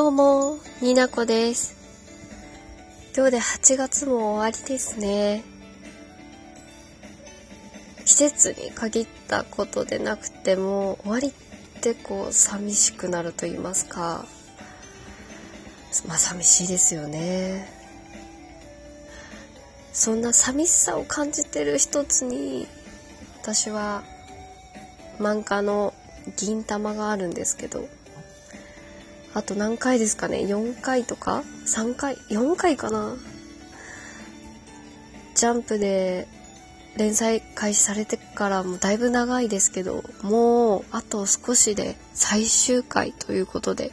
どうも、になこです。今日で8月も終わりですね。季節に限ったことでなくても、終わりってこう寂しくなると言いますか。まあ寂しいですよね。そんな寂しさを感じてる一つに、私は漫画の銀玉があるんですけど、あと何回ですかね ?4 回とか ?3 回 ?4 回かな？ジャンプで連載開始されてからもだいぶ長いですけど、もうあと少しで最終回ということで、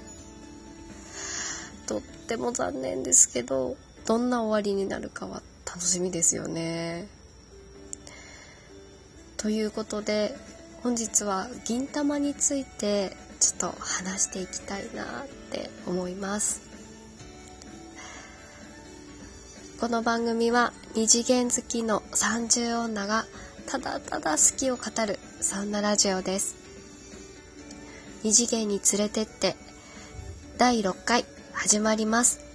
とっても残念ですけど、どんな終わりになるかは楽しみですよね。ということで、本日は銀玉についてちょっと話していきたいなって思います。この番組は二次元好きの30女がただただ好きを語るそんなラジオです。二次元に連れてって第6回始まります。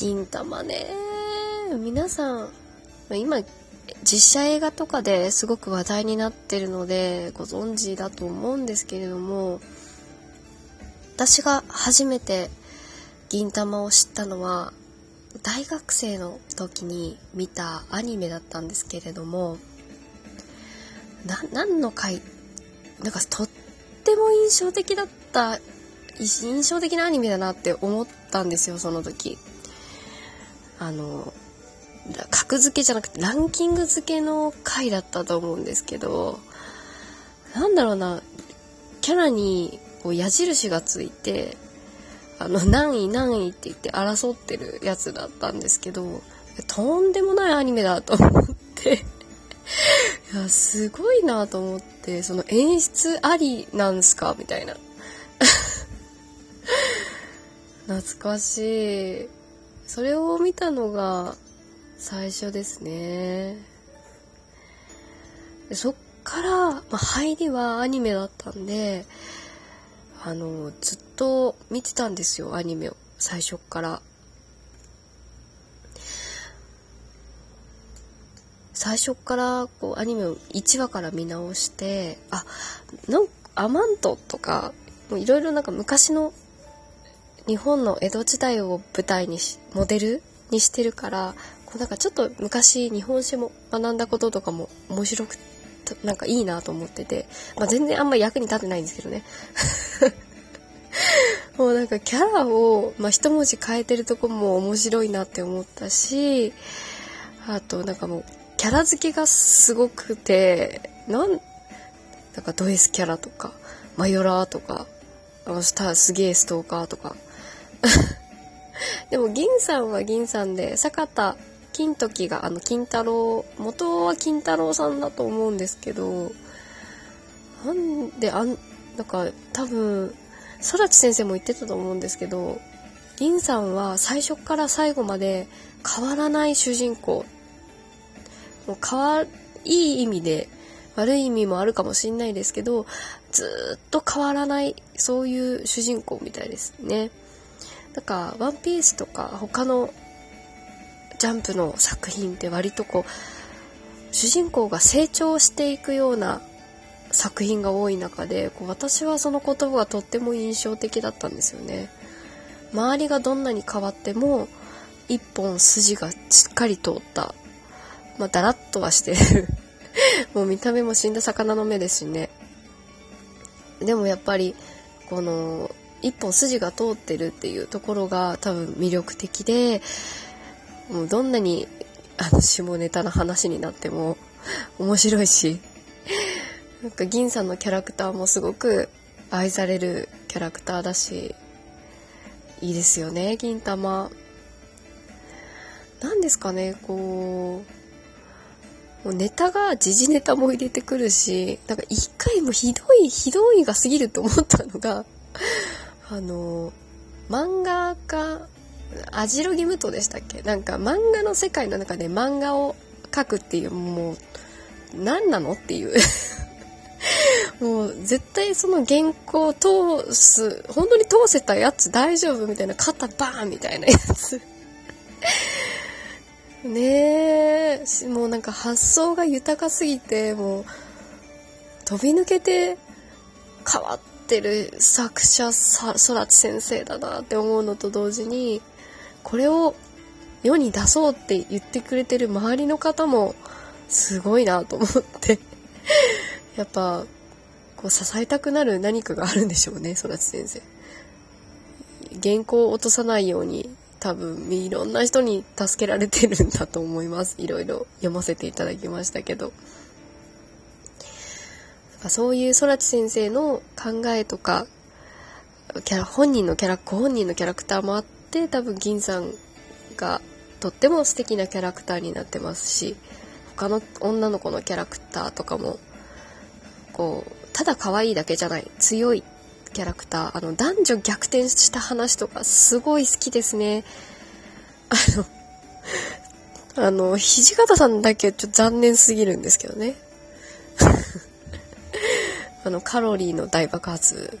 金玉ね。皆さん今実写映画とかですごく話題になってるのでご存知だと思うんですけれども私が初めて銀玉を知ったのは大学生の時に見たアニメだったんですけれども何の回なんかとっても印象的だった印象的なアニメだなって思ったんですよその時。あの格付けじゃなくてランキング付けの回だったと思うんですけどなんだろうなキャラにこう矢印がついてあの何位何位って言って争ってるやつだったんですけどとんでもないアニメだと思っていやすごいなと思ってその演出ありなんすかみたいな。懐かしい。それを見たのが最初ですね。でそっから、まあ、入りはアニメだったんで、あの、ずっと見てたんですよ、アニメを。最初から。最初からこうアニメを1話から見直してあなんアマントとかいろいろなんか昔の日本の江戸時代を舞台にしモデルにしてるからこうなんかちょっと昔日本史も学んだこととかも面白くなんかいいなと思ってて、まあ、全然あんま役に立ってないんですけどね。もうなんかキャラを、まあ、一文字変えてるとこも面白いなって思ったしあとなんかもうキャラ付けがすごくてなんなんかド S キャラとかマヨラーとかスターすげえストーカーとか でも銀さんは銀さんで坂田金時があの金太郎元は金太郎さんだと思うんですけどなんであんなんか多分空知先生も言ってたと思うんですけど銀さんは最初から最後まで変わらない主人公もう変わいい意味で悪い意味もあるかもしんないですけどずっと変わらないそういう主人公みたいですね。なんか、ワンピースとか他のジャンプの作品って割とこう、主人公が成長していくような作品が多い中で、こう私はその言葉がとっても印象的だったんですよね。周りがどんなに変わっても、一本筋がしっかり通った、まあ、だらっとはしてる もう見た目も死んだ魚の目ですしね。でもやっぱり、この、一本筋が通ってるっていうところが多分魅力的でもうどんなにあの下ネタな話になっても面白いしなんか銀さんのキャラクターもすごく愛されるキャラクターだしいいですよね銀玉。何ですかねこうもうネタが時事ネタも入れてくるしなんか一回もひどいひどいが過ぎると思ったのがあの、漫画家、アジロギムトでしたっけ？なんか漫画の世界の中で漫画を描くっていう、もう、何なのっていう。もう絶対その原稿を通す、本当に通せたやつ大丈夫みたいな、肩バーンみたいなやつ。ねえ、もうなんか発想が豊かすぎて、もう飛び抜けて変わっってる作者さ、空知先生だなって思うのと同時に、これを世に出そうって言ってくれてる周りの方もすごいなと思って やっぱこう支えたくなる何かがあるんでしょうね空知先生。原稿を落とさないように多分いろんな人に助けられてるんだと思います。いろいろ読ませていただきましたけど。そういう空知先生の考えとかキャラ本人のキャラご本人のキャラクターもあって多分銀さんがとっても素敵なキャラクターになってますし他の女の子のキャラクターとかもこうただ可愛いだけじゃない強いキャラクターあの男女逆転した話とかすごい好きですね。あのあの土方さんだけちょっと残念すぎるんですけどね。あのカロリーの大爆発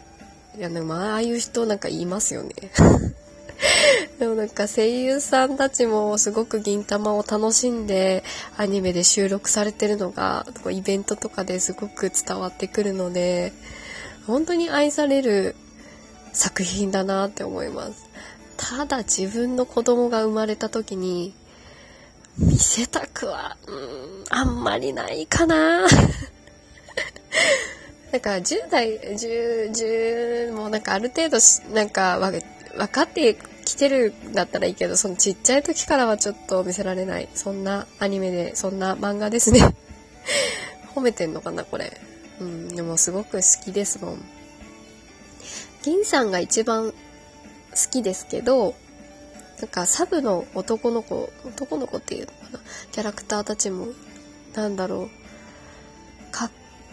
いやでもああいう人なんか言いますよね でもなんか声優さんたちもすごく銀玉を楽しんでアニメで収録されてるのがイベントとかですごく伝わってくるので本当に愛される作品だなって思います。ただ自分の子供が生まれた時に見せたくは、うん、あんまりないかな。なんか10代、10、10、もなんかある程度なんか分かってきてるんだったらいいけど、そのちっちゃい時からはちょっと見せられない。そんなアニメで、そんな漫画ですね。褒めてんのかな、これ。うん、でもすごく好きですもん。銀さんが一番好きですけど、なんかサブの男の子、男の子っていうのかな、キャラクターたちも、なんだろう、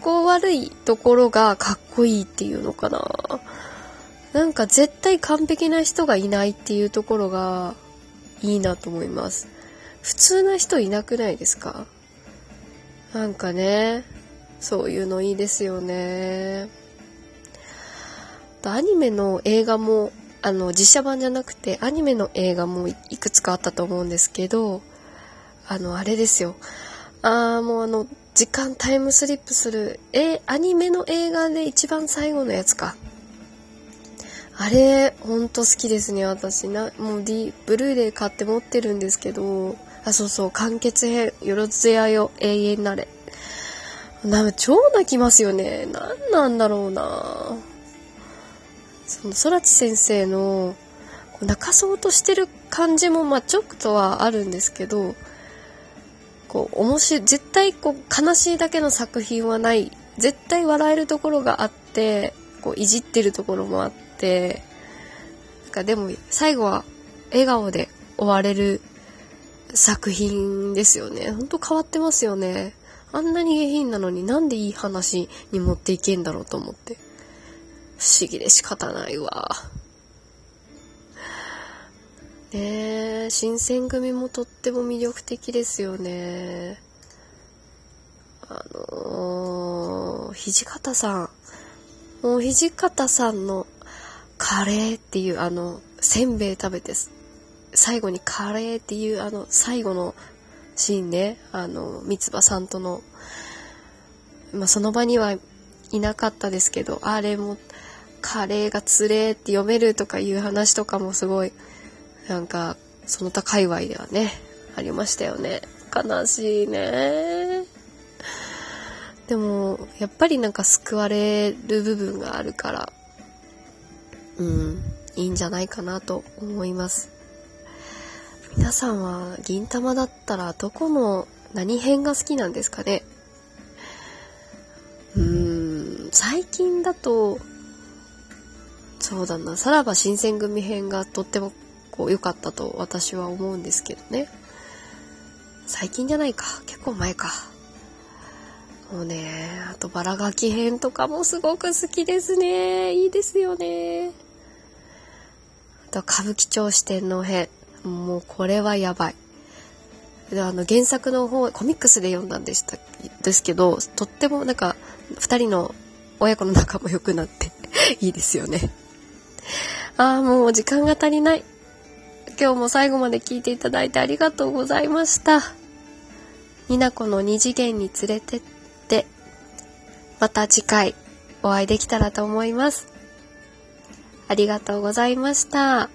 こ悪いところがかっこいいっていうのかな。なんか絶対完璧な人がいないっていうところがいいなと思います。普通な人いなくないですか？なんかね、そういうのいいですよね。アニメの映画も、あの、実写版じゃなくて、アニメの映画もいくつかあったと思うんですけど、あの、あれですよ。あー、もうあの、時間タイムスリップする、え、アニメの映画で一番最後のやつか。あれ、ほんと好きですね、私。な、もう D、ブルーレイ買って持ってるんですけど、あ、そうそう、完結編、よろずやよ、永遠なれ。なんか、超泣きますよね。なんなんだろうなその、空知先生の、泣かそうとしてる感じも、まあ、ちょっとはあるんですけど、こう、面白い、絶対こう、悲しいだけの作品はない。絶対笑えるところがあって、こう、いじってるところもあって、なんかでも最後は笑顔で終われる作品ですよね。ほんと変わってますよね。あんなに下品なのになんでいい話に持っていけんだろうと思って。不思議で仕方ないわ。ねえ、新選組もとっても魅力的ですよね。あのー、土方さん。もう土方さんのカレーっていうあの、せんべい食べて、最後にカレーっていうあの、最後のシーンね、あの、三つ葉さんとの、まあ、その場にはいなかったですけど、あれも、カレーがつれーって読めるとかいう話とかもすごい、なんか、その他界隈ではね、ありましたよね。悲しいね。でも、やっぱりなんか救われる部分があるから、うん、いいんじゃないかなと思います。皆さんは銀玉だったらどこの何編が好きなんですかね？うーん、最近だと、そうだな、さらば新選組編がとってもこう良かったと私は思うんですけどね。最近じゃないか、結構前か。もうね、あとバラガキ編とかもすごく好きですね。いいですよね。あと歌舞伎町四天王編。もうこれはやばい。あの原作の方、コミックスで読んだんでしたですけど、とってもなんか二人の親子の仲も良くなって いいですよね。ああ、もう時間が足りない。今日も最後まで聞いていただいてありがとうございました。になこの二次元に連れてって、また次回お会いできたらと思います。ありがとうございました。